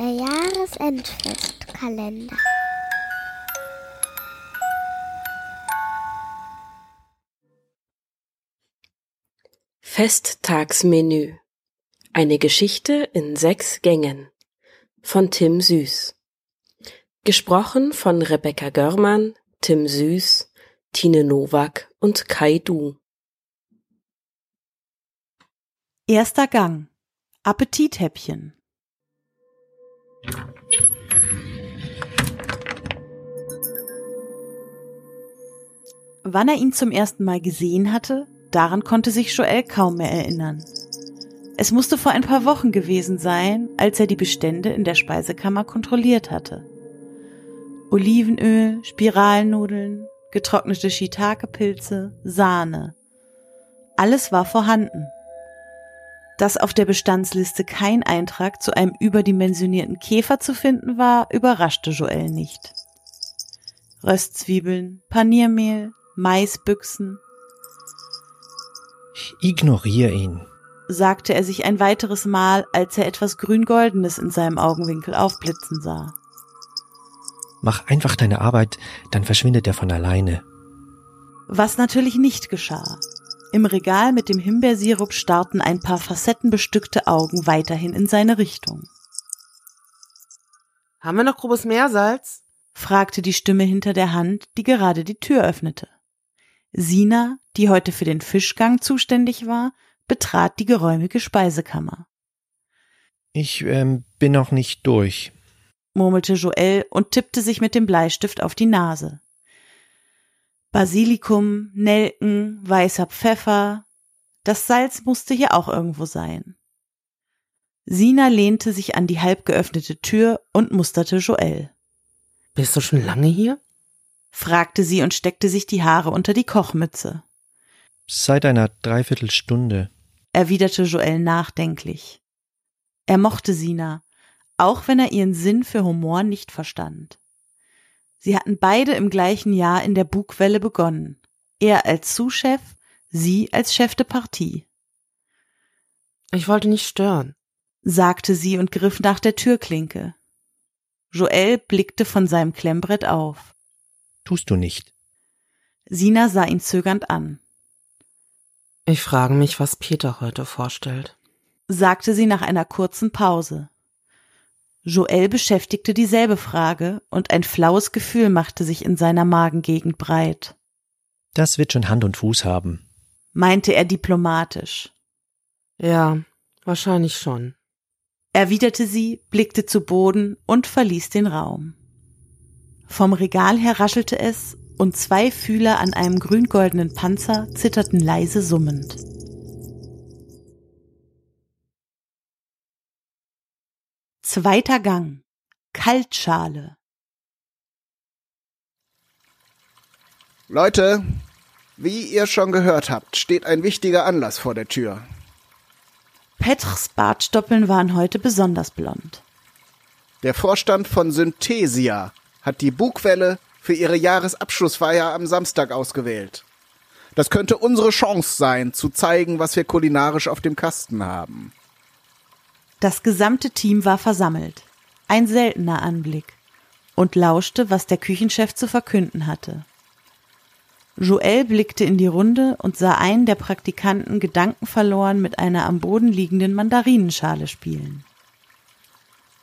Der Jahresendfestkalender. Festtagsmenü. Eine Geschichte in sechs Gängen. Von Tim Süß. Gesprochen von Rebecca Görmann, Tim Süß, Tine Nowak und Kai Du. Erster Gang. Appetithäppchen. Wann er ihn zum ersten Mal gesehen hatte, daran konnte sich Joel kaum mehr erinnern. Es musste vor ein paar Wochen gewesen sein, als er die Bestände in der Speisekammer kontrolliert hatte. Olivenöl, Spiralnudeln, getrocknete Shiitake-Pilze, Sahne. Alles war vorhanden. Dass auf der Bestandsliste kein Eintrag zu einem überdimensionierten Käfer zu finden war, überraschte Joel nicht. Röstzwiebeln, Paniermehl, Maisbüchsen. Ich ignoriere ihn, sagte er sich ein weiteres Mal, als er etwas grün-goldenes in seinem Augenwinkel aufblitzen sah. Mach einfach deine Arbeit, dann verschwindet er von alleine. Was natürlich nicht geschah. Im Regal mit dem Himbeersirup starrten ein paar facettenbestückte Augen weiterhin in seine Richtung. Haben wir noch grobes Meersalz? fragte die Stimme hinter der Hand, die gerade die Tür öffnete. Sina, die heute für den Fischgang zuständig war, betrat die geräumige Speisekammer. Ich ähm, bin noch nicht durch, murmelte Joel und tippte sich mit dem Bleistift auf die Nase. Basilikum, Nelken, weißer Pfeffer. Das Salz musste hier auch irgendwo sein. Sina lehnte sich an die halb geöffnete Tür und musterte Joel. Bist du schon lange hier? fragte sie und steckte sich die Haare unter die Kochmütze. Seit einer Dreiviertelstunde, erwiderte Joel nachdenklich. Er mochte Sina, auch wenn er ihren Sinn für Humor nicht verstand. Sie hatten beide im gleichen Jahr in der Bugwelle begonnen. Er als Sous-Chef, sie als Chef de Partie. Ich wollte nicht stören, sagte sie und griff nach der Türklinke. Joel blickte von seinem Klemmbrett auf. Tust du nicht. Sina sah ihn zögernd an. Ich frage mich, was Peter heute vorstellt, sagte sie nach einer kurzen Pause. Joel beschäftigte dieselbe Frage und ein flaues Gefühl machte sich in seiner Magengegend breit. Das wird schon Hand und Fuß haben, meinte er diplomatisch. Ja, wahrscheinlich schon, erwiderte sie, blickte zu Boden und verließ den Raum. Vom Regal her raschelte es und zwei Fühler an einem grüngoldenen Panzer zitterten leise summend. Zweiter Gang. Kaltschale. Leute, wie ihr schon gehört habt, steht ein wichtiger Anlass vor der Tür. Petr's Bartstoppeln waren heute besonders blond. Der Vorstand von Synthesia hat die Bugwelle für ihre Jahresabschlussfeier am Samstag ausgewählt. Das könnte unsere Chance sein, zu zeigen, was wir kulinarisch auf dem Kasten haben. Das gesamte Team war versammelt. Ein seltener Anblick. Und lauschte, was der Küchenchef zu verkünden hatte. Joel blickte in die Runde und sah einen der Praktikanten gedankenverloren mit einer am Boden liegenden Mandarinenschale spielen.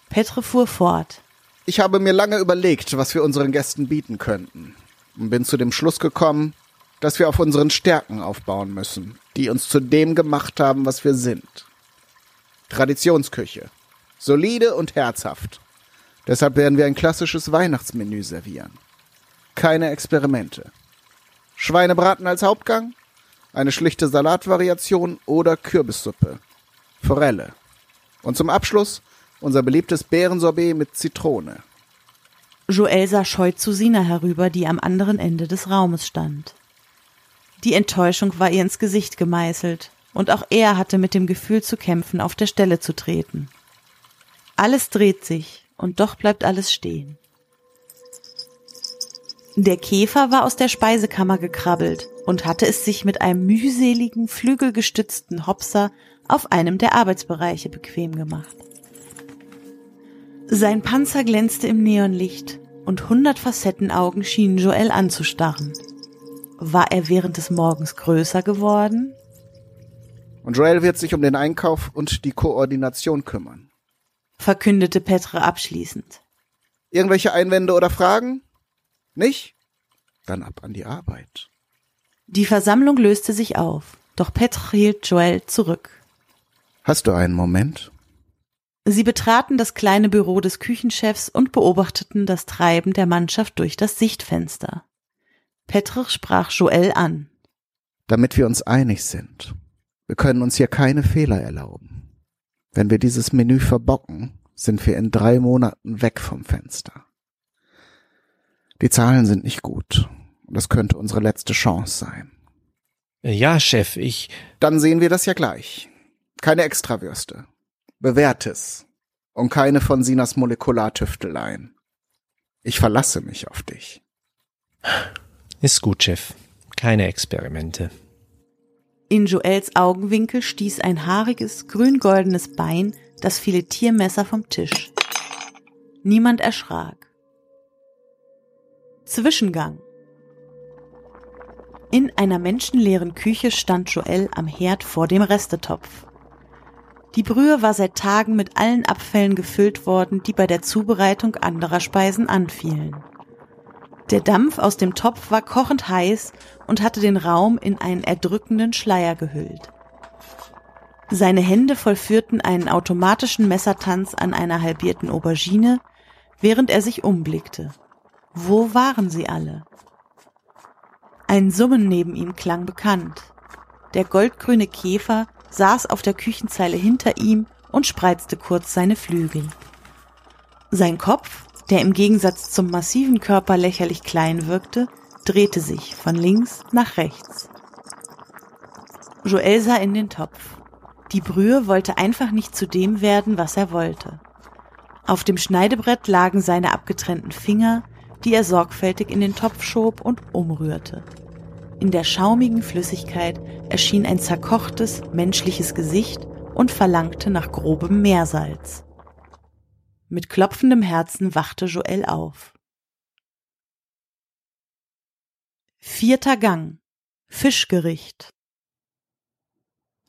Petre fuhr fort. Ich habe mir lange überlegt, was wir unseren Gästen bieten könnten und bin zu dem Schluss gekommen, dass wir auf unseren Stärken aufbauen müssen, die uns zu dem gemacht haben, was wir sind. Traditionsküche. Solide und herzhaft. Deshalb werden wir ein klassisches Weihnachtsmenü servieren. Keine Experimente. Schweinebraten als Hauptgang, eine schlichte Salatvariation oder Kürbissuppe. Forelle. Und zum Abschluss unser beliebtes Beerensorbet mit Zitrone. Joel sah scheu zu Sina herüber, die am anderen Ende des Raumes stand. Die Enttäuschung war ihr ins Gesicht gemeißelt, und auch er hatte mit dem Gefühl zu kämpfen, auf der Stelle zu treten. Alles dreht sich, und doch bleibt alles stehen. Der Käfer war aus der Speisekammer gekrabbelt und hatte es sich mit einem mühseligen, flügelgestützten Hopser auf einem der Arbeitsbereiche bequem gemacht. Sein Panzer glänzte im Neonlicht und hundert Facettenaugen schienen Joel anzustarren. War er während des Morgens größer geworden? Und Joel wird sich um den Einkauf und die Koordination kümmern. verkündete Petre abschließend. Irgendwelche Einwände oder Fragen? Nicht? Dann ab an die Arbeit. Die Versammlung löste sich auf, doch Petre hielt Joel zurück. Hast du einen Moment? Sie betraten das kleine Büro des Küchenchefs und beobachteten das Treiben der Mannschaft durch das Sichtfenster. Petrich sprach Joel an. Damit wir uns einig sind. Wir können uns hier keine Fehler erlauben. Wenn wir dieses Menü verbocken, sind wir in drei Monaten weg vom Fenster. Die Zahlen sind nicht gut. Das könnte unsere letzte Chance sein. Ja, Chef, ich. Dann sehen wir das ja gleich. Keine Extrawürste. Bewährtes. Und keine von Sinas Molekulartüfteleien. Ich verlasse mich auf dich. Ist gut, Chef. Keine Experimente. In Joels Augenwinkel stieß ein haariges, grün-goldenes Bein das Filetiermesser vom Tisch. Niemand erschrak. Zwischengang. In einer menschenleeren Küche stand Joel am Herd vor dem Restetopf. Die Brühe war seit Tagen mit allen Abfällen gefüllt worden, die bei der Zubereitung anderer Speisen anfielen. Der Dampf aus dem Topf war kochend heiß und hatte den Raum in einen erdrückenden Schleier gehüllt. Seine Hände vollführten einen automatischen Messertanz an einer halbierten Aubergine, während er sich umblickte. Wo waren sie alle? Ein Summen neben ihm klang bekannt. Der goldgrüne Käfer saß auf der Küchenzeile hinter ihm und spreizte kurz seine Flügel. Sein Kopf, der im Gegensatz zum massiven Körper lächerlich klein wirkte, drehte sich von links nach rechts. Joel sah in den Topf. Die Brühe wollte einfach nicht zu dem werden, was er wollte. Auf dem Schneidebrett lagen seine abgetrennten Finger, die er sorgfältig in den Topf schob und umrührte. In der schaumigen Flüssigkeit erschien ein zerkochtes, menschliches Gesicht und verlangte nach grobem Meersalz. Mit klopfendem Herzen wachte Joel auf. Vierter Gang. Fischgericht.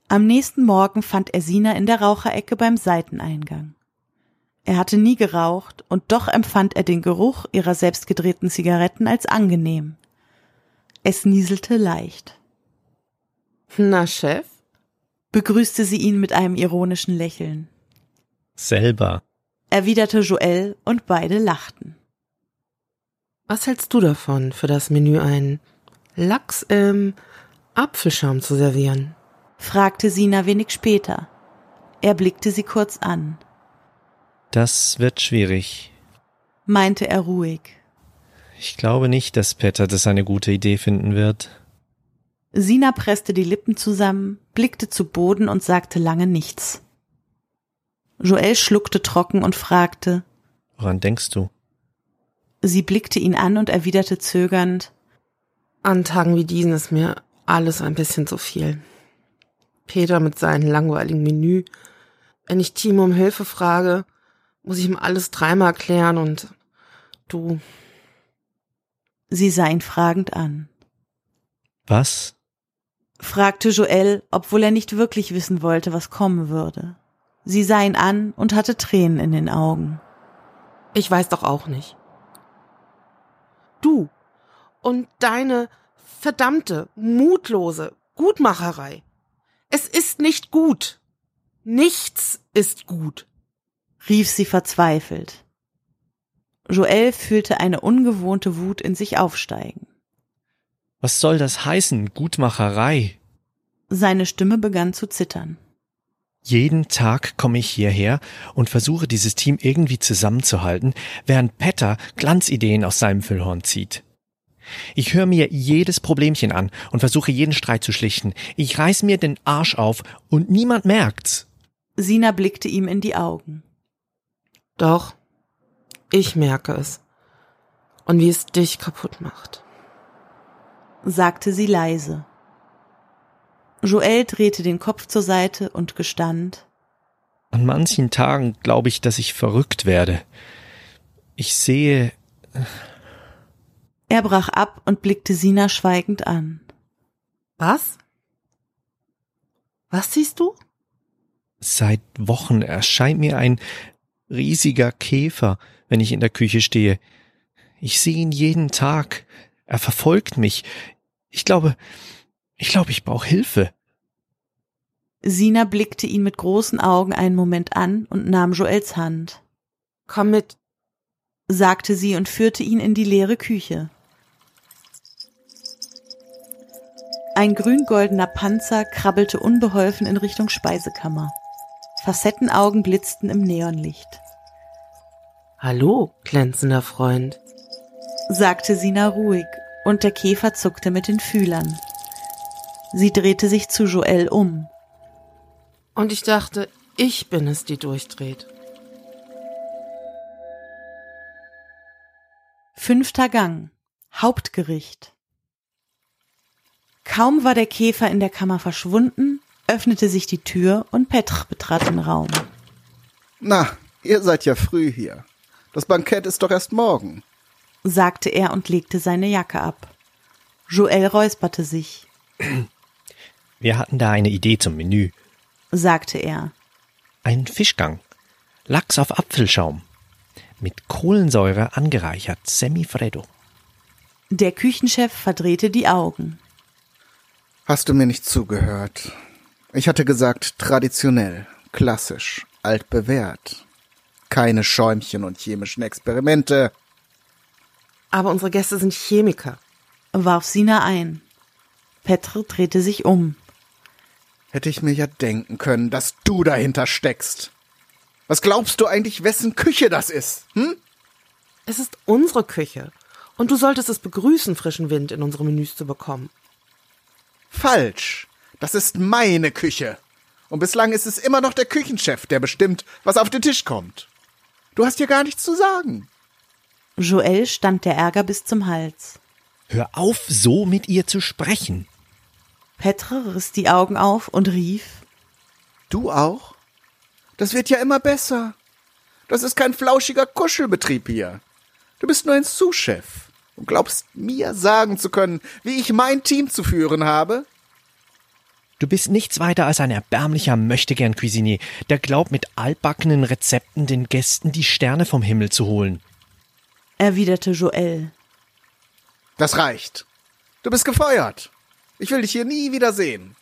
Am nächsten Morgen fand er Sina in der Raucherecke beim Seiteneingang. Er hatte nie geraucht und doch empfand er den Geruch ihrer selbstgedrehten Zigaretten als angenehm. Es nieselte leicht. Na, Chef? Begrüßte sie ihn mit einem ironischen Lächeln. Selber. Erwiderte Joel und beide lachten. Was hältst du davon, für das Menü einen Lachs im Apfelschaum zu servieren? fragte Sina wenig später. Er blickte sie kurz an, Das wird schwierig. meinte er ruhig. Ich glaube nicht, dass Petter das eine gute Idee finden wird. Sina presste die Lippen zusammen, blickte zu Boden und sagte lange nichts. Joel schluckte trocken und fragte. Woran denkst du? Sie blickte ihn an und erwiderte zögernd. An Tagen wie diesen ist mir alles ein bisschen zu viel. Peter mit seinem langweiligen Menü. Wenn ich Timo um Hilfe frage, muss ich ihm alles dreimal erklären und du, Sie sah ihn fragend an. Was? Fragte Joel, obwohl er nicht wirklich wissen wollte, was kommen würde. Sie sah ihn an und hatte Tränen in den Augen. ich weiß doch auch nicht. Du und deine verdammte, mutlose Gutmacherei. Es ist nicht gut. Nichts ist gut. rief sie verzweifelt. Joel fühlte eine ungewohnte Wut in sich aufsteigen. Was soll das heißen? Gutmacherei. Seine Stimme begann zu zittern. Jeden Tag komme ich hierher und versuche dieses Team irgendwie zusammenzuhalten, während Petter Glanzideen aus seinem Füllhorn zieht. Ich höre mir jedes Problemchen an und versuche jeden Streit zu schlichten. Ich reiß mir den Arsch auf und niemand merkt's. Sina blickte ihm in die Augen. Doch, ich merke es. Und wie es dich kaputt macht. sagte sie leise. Joel drehte den Kopf zur Seite und gestand, An manchen Tagen glaube ich, dass ich verrückt werde. Ich sehe. Er brach ab und blickte Sina schweigend an. Was? Was siehst du? Seit Wochen erscheint mir ein riesiger Käfer, wenn ich in der Küche stehe. Ich sehe ihn jeden Tag. Er verfolgt mich. Ich glaube, ich glaube, ich brauche Hilfe. Sina blickte ihn mit großen Augen einen Moment an und nahm Joels Hand. Komm mit, sagte sie und führte ihn in die leere Küche. Ein grün-goldener Panzer krabbelte unbeholfen in Richtung Speisekammer. Facettenaugen blitzten im Neonlicht. Hallo, glänzender Freund, sagte Sina ruhig, und der Käfer zuckte mit den Fühlern. Sie drehte sich zu Joel um. Und ich dachte, ich bin es, die durchdreht. Fünfter Gang. Hauptgericht. Kaum war der Käfer in der Kammer verschwunden, öffnete sich die Tür und Petr betrat den Raum. Na, ihr seid ja früh hier. Das Bankett ist doch erst morgen, sagte er und legte seine Jacke ab. Joel räusperte sich. Wir hatten da eine Idee zum Menü, sagte er. Ein Fischgang. Lachs auf Apfelschaum. Mit Kohlensäure angereichert, semifreddo. Der Küchenchef verdrehte die Augen. Hast du mir nicht zugehört? Ich hatte gesagt, traditionell, klassisch, altbewährt. Keine Schäumchen und chemischen Experimente. Aber unsere Gäste sind Chemiker, warf Sina ein. Petr drehte sich um. Hätte ich mir ja denken können, dass du dahinter steckst. Was glaubst du eigentlich, wessen Küche das ist? Hm? Es ist unsere Küche. Und du solltest es begrüßen, frischen Wind in unsere Menüs zu bekommen. Falsch. Das ist meine Küche. Und bislang ist es immer noch der Küchenchef, der bestimmt, was auf den Tisch kommt. Du hast hier gar nichts zu sagen. Joel stand der Ärger bis zum Hals. Hör auf, so mit ihr zu sprechen. Petre riss die Augen auf und rief Du auch? Das wird ja immer besser. Das ist kein flauschiger Kuschelbetrieb hier. Du bist nur ein Sous-Chef und glaubst mir sagen zu können, wie ich mein Team zu führen habe? Du bist nichts weiter als ein erbärmlicher Möchtegern-Cuisinier, der glaubt, mit altbackenen Rezepten den Gästen die Sterne vom Himmel zu holen. Erwiderte Joel. Das reicht. Du bist gefeuert. Ich will dich hier nie wieder sehen.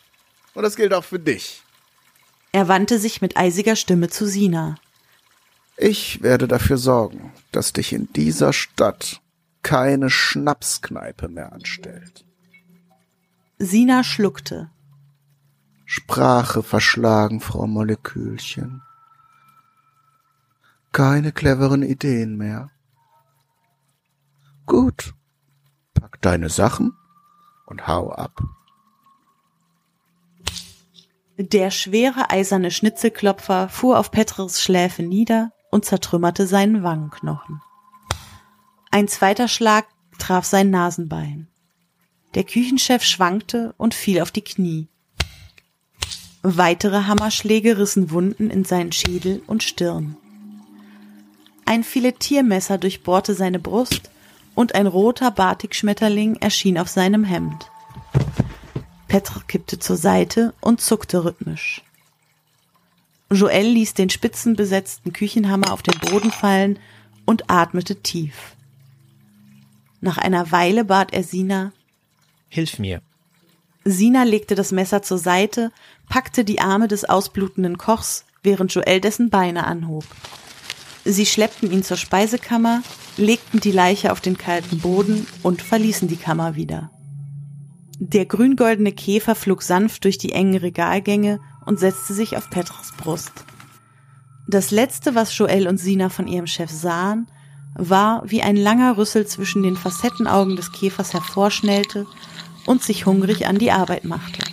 Und das gilt auch für dich. Er wandte sich mit eisiger Stimme zu Sina. Ich werde dafür sorgen, dass dich in dieser Stadt keine Schnapskneipe mehr anstellt. Sina schluckte. Sprache verschlagen, Frau Molekülchen. Keine cleveren Ideen mehr. Gut. Pack deine Sachen und hau ab. Der schwere eiserne Schnitzelklopfer fuhr auf Petrs Schläfe nieder und zertrümmerte seinen Wangenknochen. Ein zweiter Schlag traf sein Nasenbein. Der Küchenchef schwankte und fiel auf die Knie. Weitere Hammerschläge rissen Wunden in seinen Schädel und Stirn. Ein Filetiermesser durchbohrte seine Brust und ein roter Batikschmetterling erschien auf seinem Hemd. Petr kippte zur Seite und zuckte rhythmisch. Joel ließ den spitzenbesetzten Küchenhammer auf den Boden fallen und atmete tief. Nach einer Weile bat er Sina, Hilf mir. Sina legte das Messer zur Seite, packte die Arme des ausblutenden Kochs, während Joel dessen Beine anhob. Sie schleppten ihn zur Speisekammer, legten die Leiche auf den kalten Boden und verließen die Kammer wieder. Der grüngoldene Käfer flog sanft durch die engen Regalgänge und setzte sich auf Petros Brust. Das letzte, was Joel und Sina von ihrem Chef sahen, war, wie ein langer Rüssel zwischen den Facettenaugen des Käfers hervorschnellte und sich hungrig an die Arbeit machte.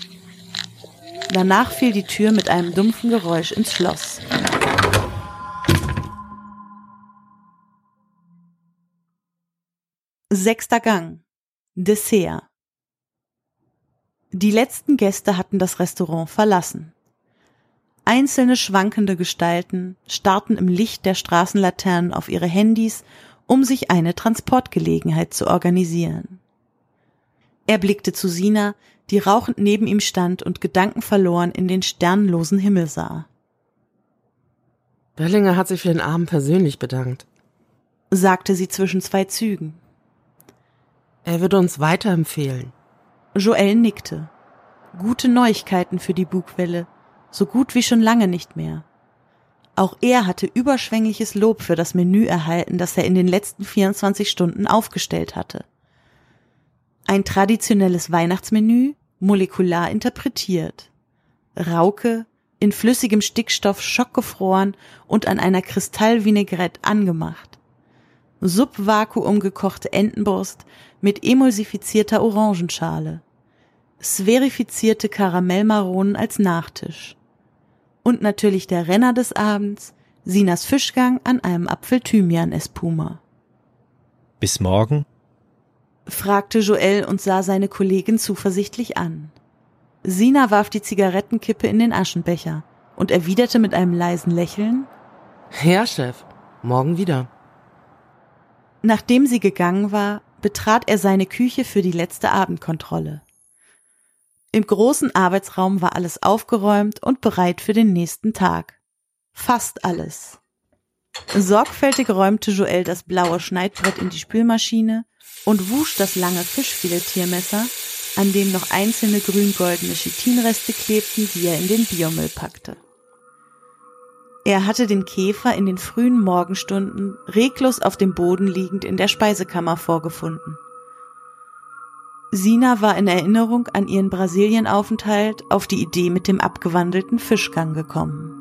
Danach fiel die Tür mit einem dumpfen Geräusch ins Schloss. Sechster Gang. Dessert. Die letzten Gäste hatten das Restaurant verlassen. Einzelne schwankende Gestalten starrten im Licht der Straßenlaternen auf ihre Handys, um sich eine Transportgelegenheit zu organisieren. Er blickte zu Sina, die rauchend neben ihm stand und gedankenverloren in den sternlosen Himmel sah. Bellinger hat sich für den Abend persönlich bedankt, sagte sie zwischen zwei Zügen. Er würde uns weiterempfehlen. Joel nickte. Gute Neuigkeiten für die Bugwelle, so gut wie schon lange nicht mehr. Auch er hatte überschwängliches Lob für das Menü erhalten, das er in den letzten 24 Stunden aufgestellt hatte. Ein traditionelles Weihnachtsmenü, molekular interpretiert. Rauke, in flüssigem Stickstoff schockgefroren und an einer Kristallvinaigrette angemacht. Subvakuum gekochte Entenbrust mit emulsifizierter Orangenschale. Sphärifizierte Karamellmaronen als Nachtisch. Und natürlich der Renner des Abends, Sinas Fischgang an einem Apfel-Thymian-Espuma. Bis morgen? fragte Joel und sah seine Kollegin zuversichtlich an. Sina warf die Zigarettenkippe in den Aschenbecher und erwiderte mit einem leisen Lächeln Ja, Chef, morgen wieder. Nachdem sie gegangen war, betrat er seine Küche für die letzte Abendkontrolle. Im großen Arbeitsraum war alles aufgeräumt und bereit für den nächsten Tag. Fast alles. Sorgfältig räumte Joel das blaue Schneidbrett in die Spülmaschine und wusch das lange Fischfiletiermesser, an dem noch einzelne grün-goldene Chitinreste klebten, die er in den Biomüll packte. Er hatte den Käfer in den frühen Morgenstunden reglos auf dem Boden liegend in der Speisekammer vorgefunden. Sina war in Erinnerung an ihren Brasilienaufenthalt auf die Idee mit dem abgewandelten Fischgang gekommen.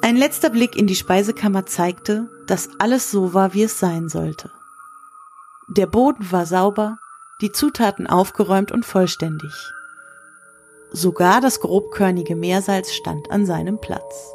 Ein letzter Blick in die Speisekammer zeigte, dass alles so war, wie es sein sollte. Der Boden war sauber, die Zutaten aufgeräumt und vollständig. Sogar das grobkörnige Meersalz stand an seinem Platz.